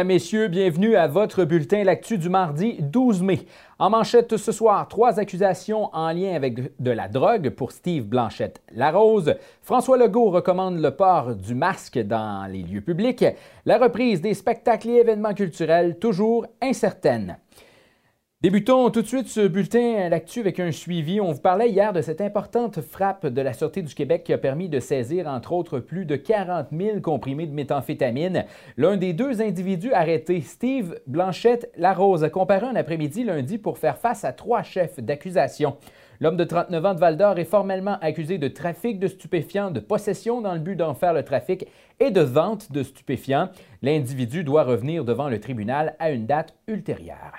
Mesdames, Messieurs, bienvenue à votre bulletin L'actu du mardi 12 mai. En manchette ce soir, trois accusations en lien avec de la drogue pour Steve Blanchette-Larose. François Legault recommande le port du masque dans les lieux publics. La reprise des spectacles et événements culturels toujours incertaine. Débutons tout de suite ce bulletin l'actu avec un suivi. On vous parlait hier de cette importante frappe de la Sûreté du Québec qui a permis de saisir, entre autres, plus de 40 000 comprimés de méthamphétamine. L'un des deux individus arrêtés, Steve Blanchette-Larose, a comparé un après-midi lundi pour faire face à trois chefs d'accusation. L'homme de 39 ans de Val-d'Or est formellement accusé de trafic de stupéfiants, de possession dans le but d'en faire le trafic et de vente de stupéfiants. L'individu doit revenir devant le tribunal à une date ultérieure.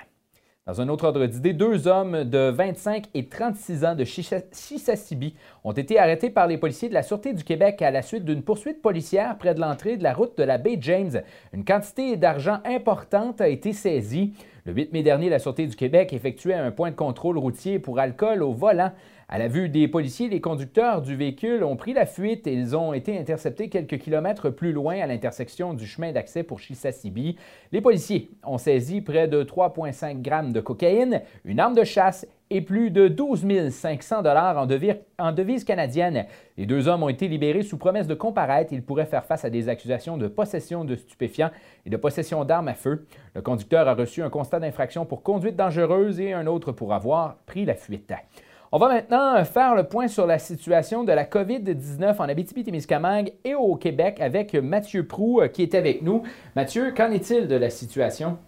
Dans un autre ordre d'idée, deux hommes de 25 et 36 ans de Chisasibi ont été arrêtés par les policiers de la Sûreté du Québec à la suite d'une poursuite policière près de l'entrée de la route de la baie James. Une quantité d'argent importante a été saisie. Le 8 mai dernier, la Sûreté du Québec effectuait un point de contrôle routier pour alcool au volant à la vue des policiers, les conducteurs du véhicule ont pris la fuite et ils ont été interceptés quelques kilomètres plus loin à l'intersection du chemin d'accès pour Chisasibi. Les policiers ont saisi près de 3,5 grammes de cocaïne, une arme de chasse et plus de 12 500 dollars en, en devise canadienne. Les deux hommes ont été libérés sous promesse de comparaître. Ils pourraient faire face à des accusations de possession de stupéfiants et de possession d'armes à feu. Le conducteur a reçu un constat d'infraction pour conduite dangereuse et un autre pour avoir pris la fuite. On va maintenant faire le point sur la situation de la COVID-19 en Abitibi-Témiscamingue et au Québec avec Mathieu Prou euh, qui est avec nous. Mathieu, qu'en est-il de la situation?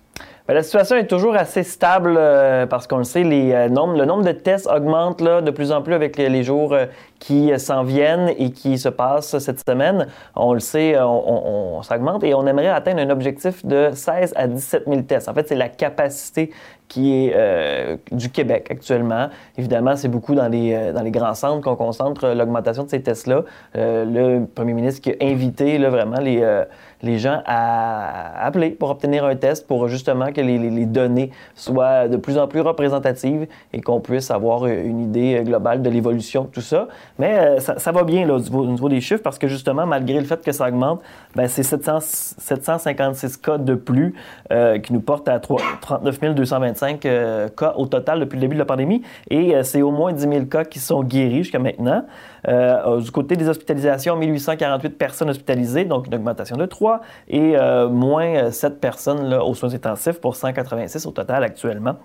Ben, la situation est toujours assez stable euh, parce qu'on le sait, euh, le nombre de tests augmente de plus en plus avec les, jours qui s'en viennent et qui se passent cette semaine. On le sait, on, on, s'augmente et on aimerait atteindre un objectif de 16 à 17 000 tests. En fait, c'est la capacité qui est euh, du Québec actuellement. Évidemment, c'est beaucoup dans les, euh, grands centres qu'on concentre l'augmentation de ces tests-là. Euh, le premier ministre qui a invité vraiment les, les gens à appeler pour obtenir un test pour justement que les, données soient de plus en plus représentatives et qu'on puisse avoir une idée globale de l'évolution de tout ça. Mais ça, ça, va bien là, au, niveau, des chiffres parce que justement, malgré le fait que ça augmente, ben, c'est 756 cas de plus qui nous portent à 3, 39 225 euh, cas au total depuis le début de la pandémie et euh, c'est au moins 10 000 cas qui sont guéris jusqu'à maintenant. Euh, du côté des hospitalisations, 1848 personnes hospitalisées, donc une augmentation de 3 et moins 7 personnes là, aux soins intensifs pour 186 au total actuellement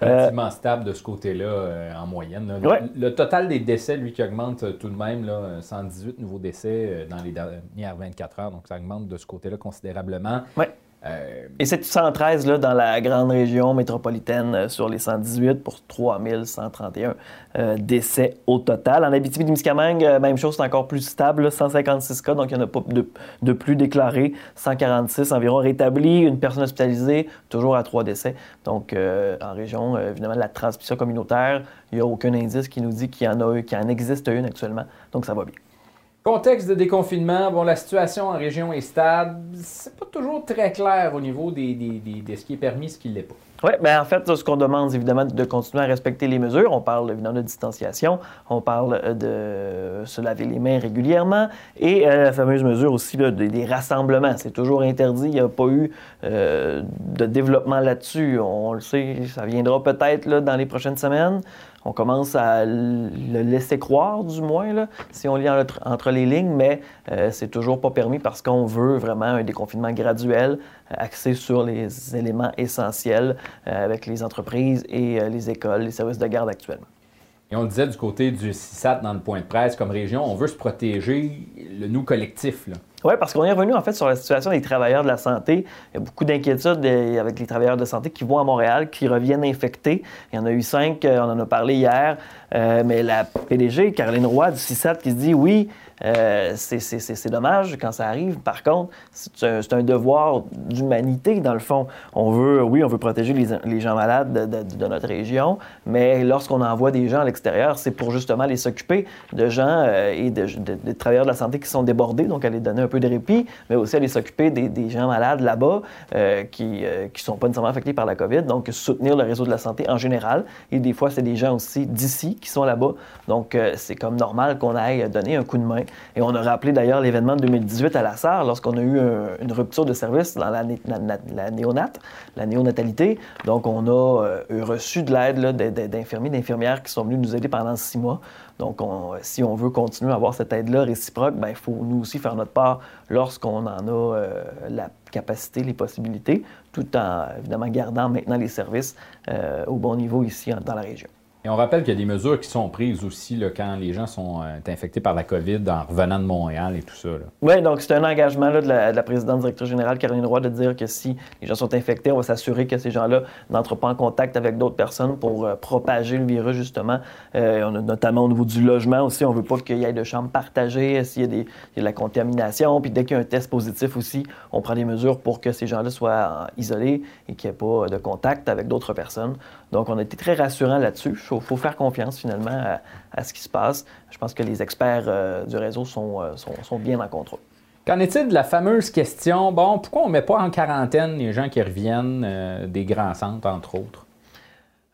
relativement stable de ce côté-là en moyenne. Le, total des décès, lui, qui augmente tout de même, là, 118 nouveaux décès dans les dernières 24 heures, donc ça augmente de ce côté-là considérablement. Ouais. Euh, Et c'est 113 là, dans la grande région métropolitaine euh, sur les 118 pour 3131 euh, décès au total. En Abitibi-Témiscamingue, même chose, c'est encore plus stable, 156 cas, donc il n'y en a pas de, plus déclarés, 146 environ rétablis, une personne hospitalisée, toujours à trois décès. Donc en région, évidemment, la transmission communautaire, il n'y a aucun indice qui nous dit qu'il y en a qu'il en existe une actuellement, donc ça va bien. Contexte de déconfinement, bon, la situation en région est stable. C'est pas toujours très clair au niveau des, de ce qui est permis, ce qui ne l'est pas. Oui, bien en fait, ce qu'on demande, évidemment, de continuer à respecter les mesures. On parle évidemment de distanciation, on parle euh, de se laver les mains régulièrement et euh, la fameuse mesure aussi des rassemblements. C'est toujours interdit, il n'y a pas eu euh, de développement là-dessus. On le sait, ça viendra peut-être dans les prochaines semaines. On commence à le laisser croire, du moins, si on lit entre, les lignes, mais c'est toujours pas permis parce qu'on veut vraiment un déconfinement graduel, axé sur les éléments essentiels euh, avec les entreprises et euh, les écoles, les services de garde actuellement. Et on le disait du côté du CISAT dans le point de presse, comme région, on veut se protéger, le nous collectif. Oui, parce qu'on est revenu en fait sur la situation des travailleurs de la santé. Il y a beaucoup d'inquiétudes avec les travailleurs de santé qui vont à Montréal, qui reviennent infectés. Il y en a eu cinq, euh, on en a parlé hier. mais la PDG, Caroline Roy du CISAT, qui se dit oui, euh, c'est dommage quand ça arrive. Par contre, c'est un, devoir d'humanité, dans le fond. On veut, oui, on veut protéger les, gens malades de, notre région, mais lorsqu'on envoie des gens à l'extérieur, c'est pour justement les s'occuper de gens euh, et de, travailleurs de la santé qui sont débordés, donc aller donner un peu de répit, mais aussi aller s'occuper des, gens malades là-bas qui ne sont pas nécessairement affectés par la COVID. Donc, soutenir le réseau de la santé en général. Et des fois, c'est des gens aussi d'ici qui sont là-bas. Donc, c'est comme normal qu'on aille donner un coup de main. Et on a rappelé d'ailleurs l'événement de 2018 à la SAR lorsqu'on a eu une rupture de service dans la, la, néonatalité. Donc, on a euh, reçu de l'aide d'infirmiers, d'infirmières qui sont venus nous aider pendant six mois. Donc, si on veut continuer à avoir cette aide-là réciproque, ben, il faut nous aussi faire notre part lorsqu'on en a euh, la capacité, les possibilités, tout en évidemment gardant maintenant les services euh, au bon niveau ici dans la région. Et on rappelle qu'il y a des mesures qui sont prises aussi là, quand les gens sont euh, infectés par la COVID en revenant de Montréal et tout ça. Oui, donc c'est un engagement de, la, présidente directrice générale Caroline Roy de dire que si les gens sont infectés, on va s'assurer que ces gens-là n'entrent pas en contact avec d'autres personnes pour euh, propager le virus, justement. Euh, on a, notamment au niveau du logement aussi, on veut pas qu'il y ait de chambres partagées, s'il y, a des, de la contamination. Puis dès qu'il y a un test positif aussi, on prend des mesures pour que ces gens-là soient isolés et qu'il n'y ait pas de contact avec d'autres personnes. Donc, on a été très rassurant là-dessus. Il faut, faire confiance finalement à, ce qui se passe. Je pense que les experts euh, du réseau euh, sont, bien en contrôle. Qu'en est-il de la fameuse question, bon, pourquoi on ne met pas en quarantaine les gens qui reviennent euh, des grands centres, entre autres?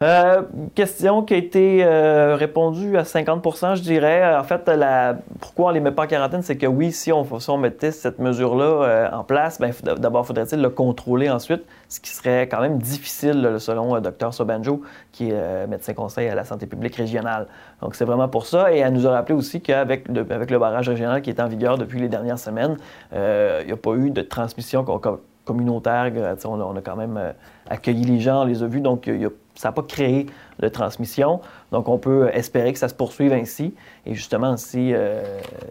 Euh, question qui a été euh, répondue à 50% je dirais. En fait, la, pourquoi on ne les met pas en quarantaine, c'est que oui, si on, mettait cette mesure-là euh, en place, ben, d'abord, faudrait-il le contrôler ensuite, ce qui serait quand même difficile, selon Dr Sobanjo, qui est médecin conseil à la santé publique régionale. Donc, c'est vraiment pour ça. Et elle nous a rappelé aussi qu'avec avec le barrage régional qui est en vigueur depuis les dernières semaines, il n'y a pas eu de transmission communautaire. On a, on a, quand même accueilli les gens, on les a vus. Donc, y a ça n'a pas créé de transmission. Donc, on peut espérer que ça se poursuive ainsi. Et justement, si, euh,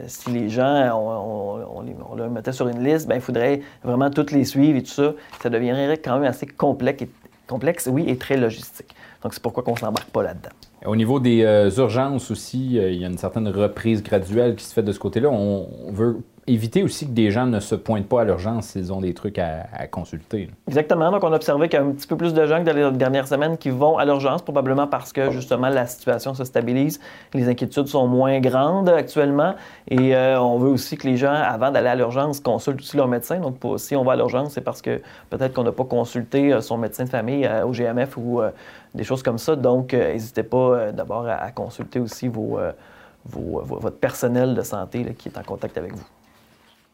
si les gens, on, les, mettait sur une liste, bien, il faudrait vraiment toutes les suivre et tout ça. Ça deviendrait quand même assez complexe, et, complexe oui, et très logistique. Donc, c'est pourquoi on ne s'embarque pas là-dedans. Au niveau des euh, urgences aussi, euh, il y a une certaine reprise graduelle qui se fait de ce côté-là. On, veut éviter aussi que des gens ne se pointent pas à l'urgence s'ils ont des trucs à, consulter. Exactement. Donc, on a observé qu'il y a un petit peu plus de gens que dans les dernières semaines qui vont à l'urgence, probablement parce que justement la situation se stabilise, les inquiétudes sont moins grandes actuellement. Et euh, on veut aussi que les gens, avant d'aller à l'urgence, consultent aussi leur médecin. Donc, si on va à l'urgence, c'est parce que peut-être qu'on n'a pas consulté son médecin de famille au GMF ou des choses comme ça. Donc, euh, n'hésitez pas euh, d'abord à, consulter aussi vos, euh, votre personnel de santé qui est en contact avec vous.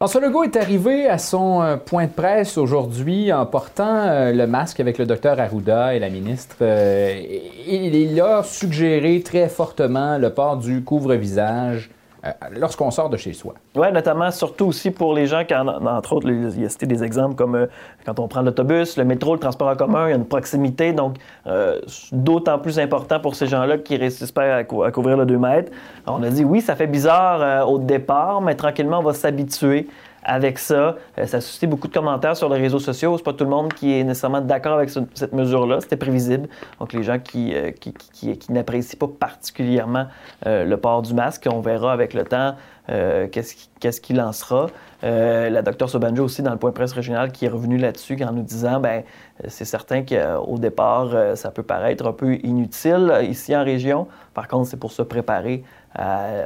François Legault est arrivé à son point de presse aujourd'hui en portant le masque avec le docteur Arruda et la ministre. il a suggéré très fortement le port du couvre-visage euh, lorsqu'on sort de chez soi. Oui, notamment, surtout aussi pour les gens, quand, entre autres, il y a cité des exemples comme euh, quand on prend l'autobus, le métro, le transport en commun, il y a une proximité, donc euh, d'autant plus important pour ces gens-là qui réussissent pas à, couvrir le 2 mètres. on a dit oui, ça fait bizarre au départ, mais tranquillement, on va s'habituer avec ça. Euh, ça a suscité beaucoup de commentaires sur les réseaux sociaux. C'est pas tout le monde qui est nécessairement d'accord avec cette mesure-là. C'était prévisible. Donc, les gens qui, euh, n'apprécient pas particulièrement euh, le port du masque, on verra avec le temps qu'est-ce qu'il en sera. la docteur Sobanjo aussi, dans le point presse régional, qui est revenu là-dessus en nous disant, ben c'est certain qu'au départ, ça peut paraître un peu inutile ici en région. Par contre, c'est pour se préparer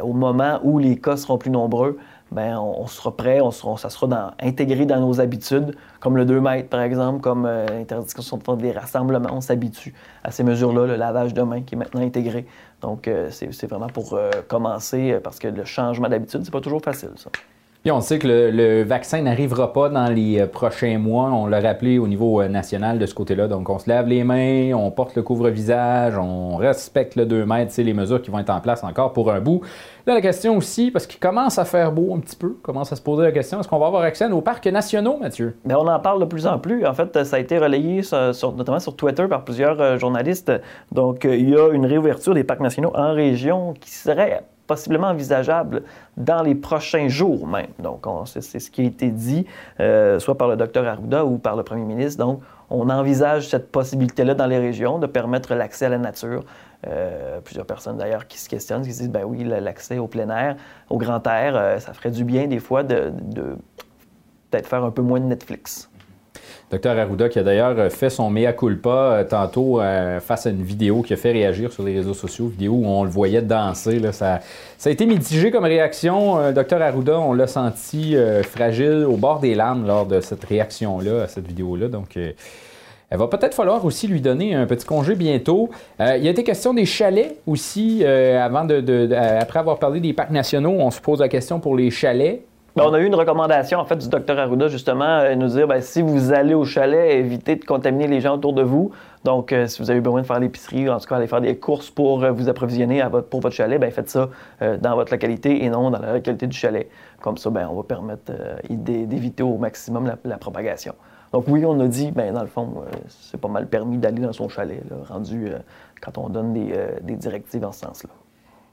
au moment où les cas seront plus nombreux. Ben, on, sera prêt, on sera, ça sera intégré dans nos habitudes, comme le 2 mètres, par exemple, comme euh, l'interdiction de faire des rassemblements. On s'habitue à ces mesures-là, le lavage de mains qui est maintenant intégré. Donc, euh, c'est vraiment pour euh, commencer, parce que le changement d'habitude, c'est pas toujours facile, ça. On sait que le, vaccin n'arrivera pas dans les euh, prochains mois. On l'a rappelé au niveau euh, national de ce côté-là. Donc, on se lave les mains, on porte le couvre-visage, on respecte le 2 mètres, c'est les mesures qui vont être en place encore pour un bout. Là, la question aussi, parce qu'il commence à faire beau un petit peu, commence à se poser la question, est-ce qu'on va avoir accès aux parcs nationaux, Mathieu? Bien, on en parle de plus en plus. En fait, ça a été relayé notamment sur Twitter par plusieurs euh, journalistes. Donc, il y a une réouverture des parcs nationaux en région qui serait possiblement envisageable dans les prochains jours même. Donc, c'est ce qui a été dit, euh, soit par le docteur Arruda ou par le premier ministre. Donc, on envisage cette possibilité-là dans les régions de permettre l'accès à la nature. Euh, plusieurs personnes d'ailleurs qui se questionnent, qui se disent, ben oui, l'accès au plein air, au grand air, euh, ça ferait du bien des fois de, de peut-être faire un peu moins de Netflix. Docteur Arruda qui a d'ailleurs fait son mea culpa tantôt face à une vidéo qui a fait réagir sur les réseaux sociaux, vidéo où on le voyait danser. ça, a été mitigé comme réaction. Docteur Arruda, on l'a senti fragile au bord des larmes lors de cette réaction-là, à cette vidéo-là. Donc, elle va peut-être falloir aussi lui donner un petit congé bientôt. Euh, il y a été question des chalets aussi. Euh, avant de, euh, après avoir parlé des parcs nationaux, on se pose la question pour les chalets. Ben, on a eu une recommandation en fait du docteur Arruda justement, nous dire ben, si vous allez au chalet, évitez de contaminer les gens autour de vous. Donc, si vous avez besoin de faire l'épicerie, en tout cas aller faire des courses pour vous approvisionner pour votre chalet, ben, faites ça dans votre localité et non dans la localité du chalet. Comme ça, ben, on va permettre d'éviter au maximum la propagation. Donc oui, on a dit, ben, dans le fond, euh, c'est pas mal permis d'aller dans son chalet, rendu euh, quand on donne euh, des, directives dans ce sens-là.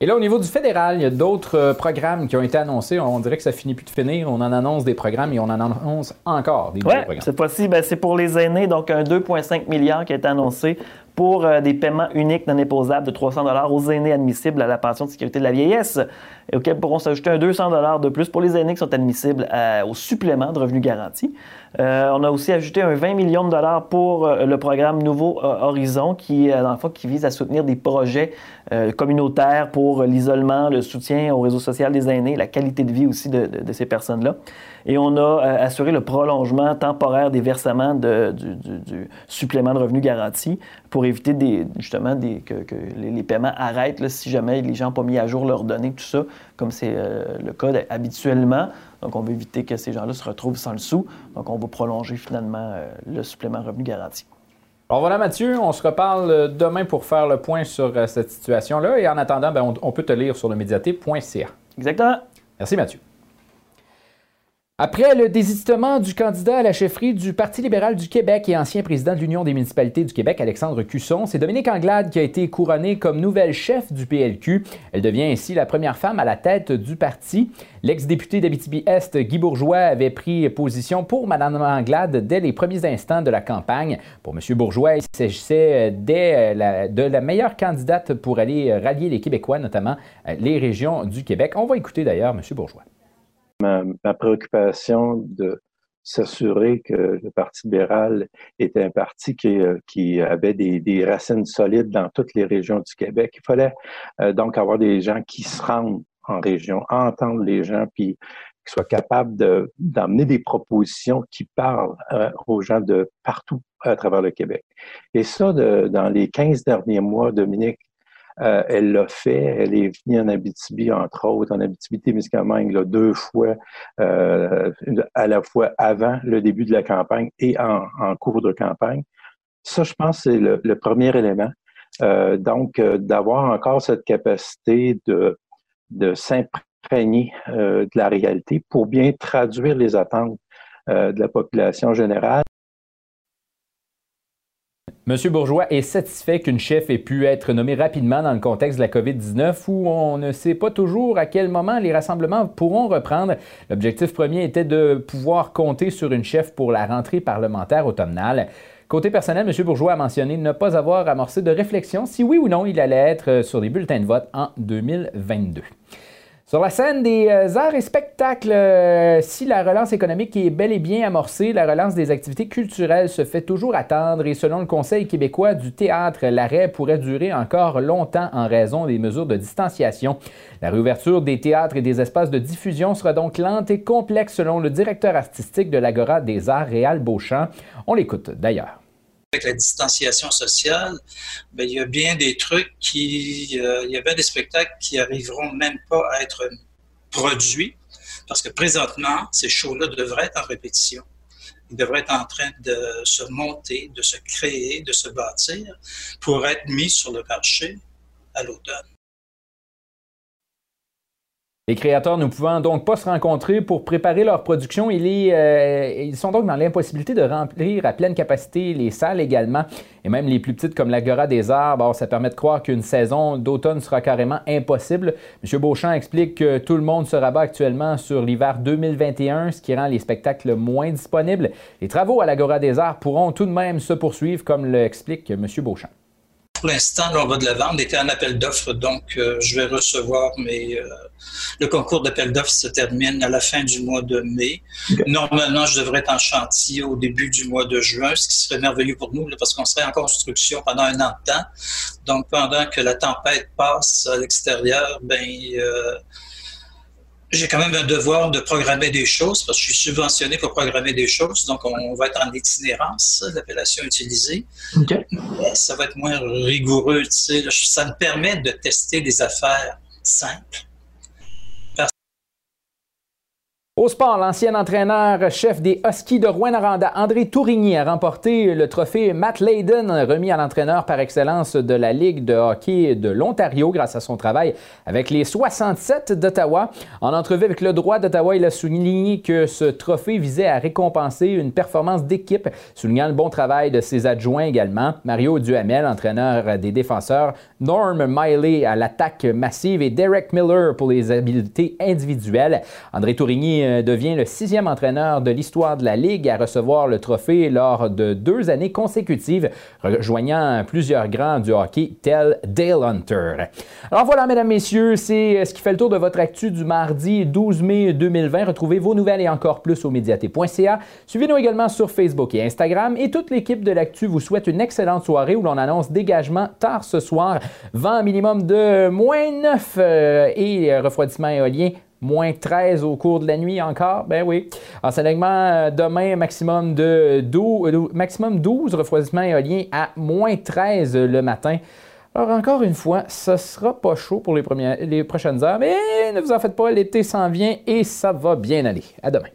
Et là, au niveau du fédéral, il y a d'autres programmes qui ont été annoncés. On dirait que ça finit plus de finir. On en annonce des programmes et on en annonce encore des ouais, programmes. Cette fois-ci, ben, c'est pour les aînés, donc un 2,5 milliards qui a été annoncé pour des paiements uniques non imposables de 300 aux aînés admissibles à la pension de sécurité de la vieillesse, et auxquels pourront s'ajouter un 200 de plus pour les aînés qui sont admissibles au supplément de revenus garantis. Euh, on a aussi ajouté un 20 millions de dollars pour euh, le programme Nouveau euh, Horizon, qui, dans qui vise à soutenir des projets communautaires pour l'isolement, le soutien au réseau social des aînés, la qualité de vie aussi de, ces personnes-là. Et on a assuré le prolongement temporaire des versements du, supplément de revenus garanti pour éviter des, justement des, que, les, paiements arrêtent si jamais les gens n'ont pas mis à jour leurs données, tout ça, comme c'est le cas habituellement. Donc, on veut éviter que ces gens-là se retrouvent sans le sou. Donc, on va prolonger finalement euh, le supplément revenu garanti. Alors voilà Mathieu, on se reparle euh, demain pour faire le point sur euh, cette situation-là. Et en attendant, ben, on, peut te lire sur le médiaté.ca. Exactement. Merci Mathieu. Après le désistement du candidat à la chefferie du Parti libéral du Québec et ancien président de l'Union des municipalités du Québec, Alexandre Cusson, c'est Dominique Anglade qui a été couronnée comme nouvelle chef du PLQ. Elle devient ainsi la première femme à la tête du parti. L'ex-député d'Abitibi-Est, Guy Bourgeois, avait pris position pour Mme Anglade dès les premiers instants de la campagne. Pour M. Bourgeois, il s'agissait de la meilleure candidate pour aller rallier les Québécois, notamment les régions du Québec. On va écouter d'ailleurs M. Bourgeois ma, préoccupation de s'assurer que le Parti libéral était un parti qui, euh, avait des, racines solides dans toutes les régions du Québec. Il fallait euh, donc avoir des gens qui se rendent en région, entendre les gens, puis qui soient capables d'emmener des propositions qui parlent euh, aux gens de partout à travers le Québec. Et ça, de, dans les 15 derniers mois, Dominique euh, elle l'a fait. Elle est venue en Abitibi, entre autres, en Abitibi-Témiscamingue, deux fois, euh, à la fois avant le début de la campagne et en, cours de campagne. Ça, je pense, c'est le, premier élément. Euh, donc, d'avoir encore cette capacité de, de s'imprégner de la réalité pour bien traduire les attentes de la population générale. M. Bourgeois est satisfait qu'une chef ait pu être nommée rapidement dans le contexte de la COVID-19 où on ne sait pas toujours à quel moment les rassemblements pourront reprendre. L'objectif premier était de pouvoir compter sur une chef pour la rentrée parlementaire automnale. Côté personnel, M. Bourgeois a mentionné ne pas avoir amorcé de réflexion si oui ou non il allait être sur des bulletins de vote en 2022. Sur la scène des euh, arts et spectacles, euh, si la relance économique est bel et bien amorcée, la relance des activités culturelles se fait toujours attendre et selon le Conseil québécois du théâtre, l'arrêt pourrait durer encore longtemps en raison des mesures de distanciation. La réouverture des théâtres et des espaces de diffusion sera donc lente et complexe selon le directeur artistique de l'Agora des Arts, Réal Beauchamp. On l'écoute d'ailleurs avec la distanciation sociale, ben, il y a bien des trucs qui, euh, il y a bien des spectacles qui arriveront même pas à être produits parce que présentement, ces shows-là devraient être en répétition. Ils devraient être en train de se monter, de se créer, de se bâtir pour être mis sur le marché à l'automne. Les créateurs ne pouvant donc pas se rencontrer pour préparer leur production, euh, ils sont donc dans l'impossibilité de remplir à pleine capacité les salles également, et même les plus petites comme l'Agora des Arts. ça permet de croire qu'une saison d'automne sera carrément impossible. M. Beauchamp explique que tout le monde se rabat actuellement sur l'hiver 2021, ce qui rend les spectacles moins disponibles. Les travaux à l'Agora des Arts pourront tout de même se poursuivre, comme l'explique M. Beauchamp. Pour l'instant, on va de l'avant. On était en appel d'offres, donc euh, je vais recevoir mes. Euh, le concours d'appel d'offres se termine à la fin du mois de mai. Normalement, je devrais être en chantier au début du mois de juin, ce qui serait merveilleux pour nous, parce qu'on serait en construction pendant un an de temps. Donc, pendant que la tempête passe à l'extérieur, ben, euh, j'ai quand même un devoir de programmer des choses parce que je suis subventionné pour programmer des choses. Donc, on va être en itinérance, l'appellation utilisée. Ça va être moins rigoureux, tu sais. Ça me permet de tester des affaires simples Au sport, l'ancien entraîneur-chef des Huskies de Rouen-Noranda, André Tourigny, a remporté le trophée Matt Layden, remis à l'entraîneur par excellence de la Ligue de hockey de l'Ontario grâce à son travail avec les 67 d'Ottawa. En entrevue avec le droit d'Ottawa, il a souligné que ce trophée visait à récompenser une performance d'équipe, soulignant le bon travail de ses adjoints également. Mario Duhamel, entraîneur des défenseurs, Norm Miley à l'attaque massive et Derek Miller pour les habiletés individuelles. André Tourigny devient le sixième entraîneur de l'histoire de la Ligue à recevoir le trophée lors de deux années consécutives, rejoignant plusieurs grands du hockey tel Dale Hunter. Alors voilà, mesdames, messieurs, c'est euh, ce qui fait le tour de votre actu du mardi 12 mai 2020. Retrouvez vos nouvelles et encore plus au médiaté.ca. Suivez-nous également sur Facebook et Instagram. Et toute l'équipe de l'actu vous souhaite une excellente soirée où l'on annonce dégagement tard ce soir, vent minimum de moins 9 euh, et refroidissement éolien moins 13 au cours de la nuit encore. Ben oui. Enseignement euh, demain, maximum de 12, euh, maximum 12 refroidissements éoliens à moins 13 le matin. Alors encore une fois, ce sera pas chaud pour les, premières, les prochaines heures, mais ne vous en faites pas, l'été s'en vient et ça va bien aller. À demain.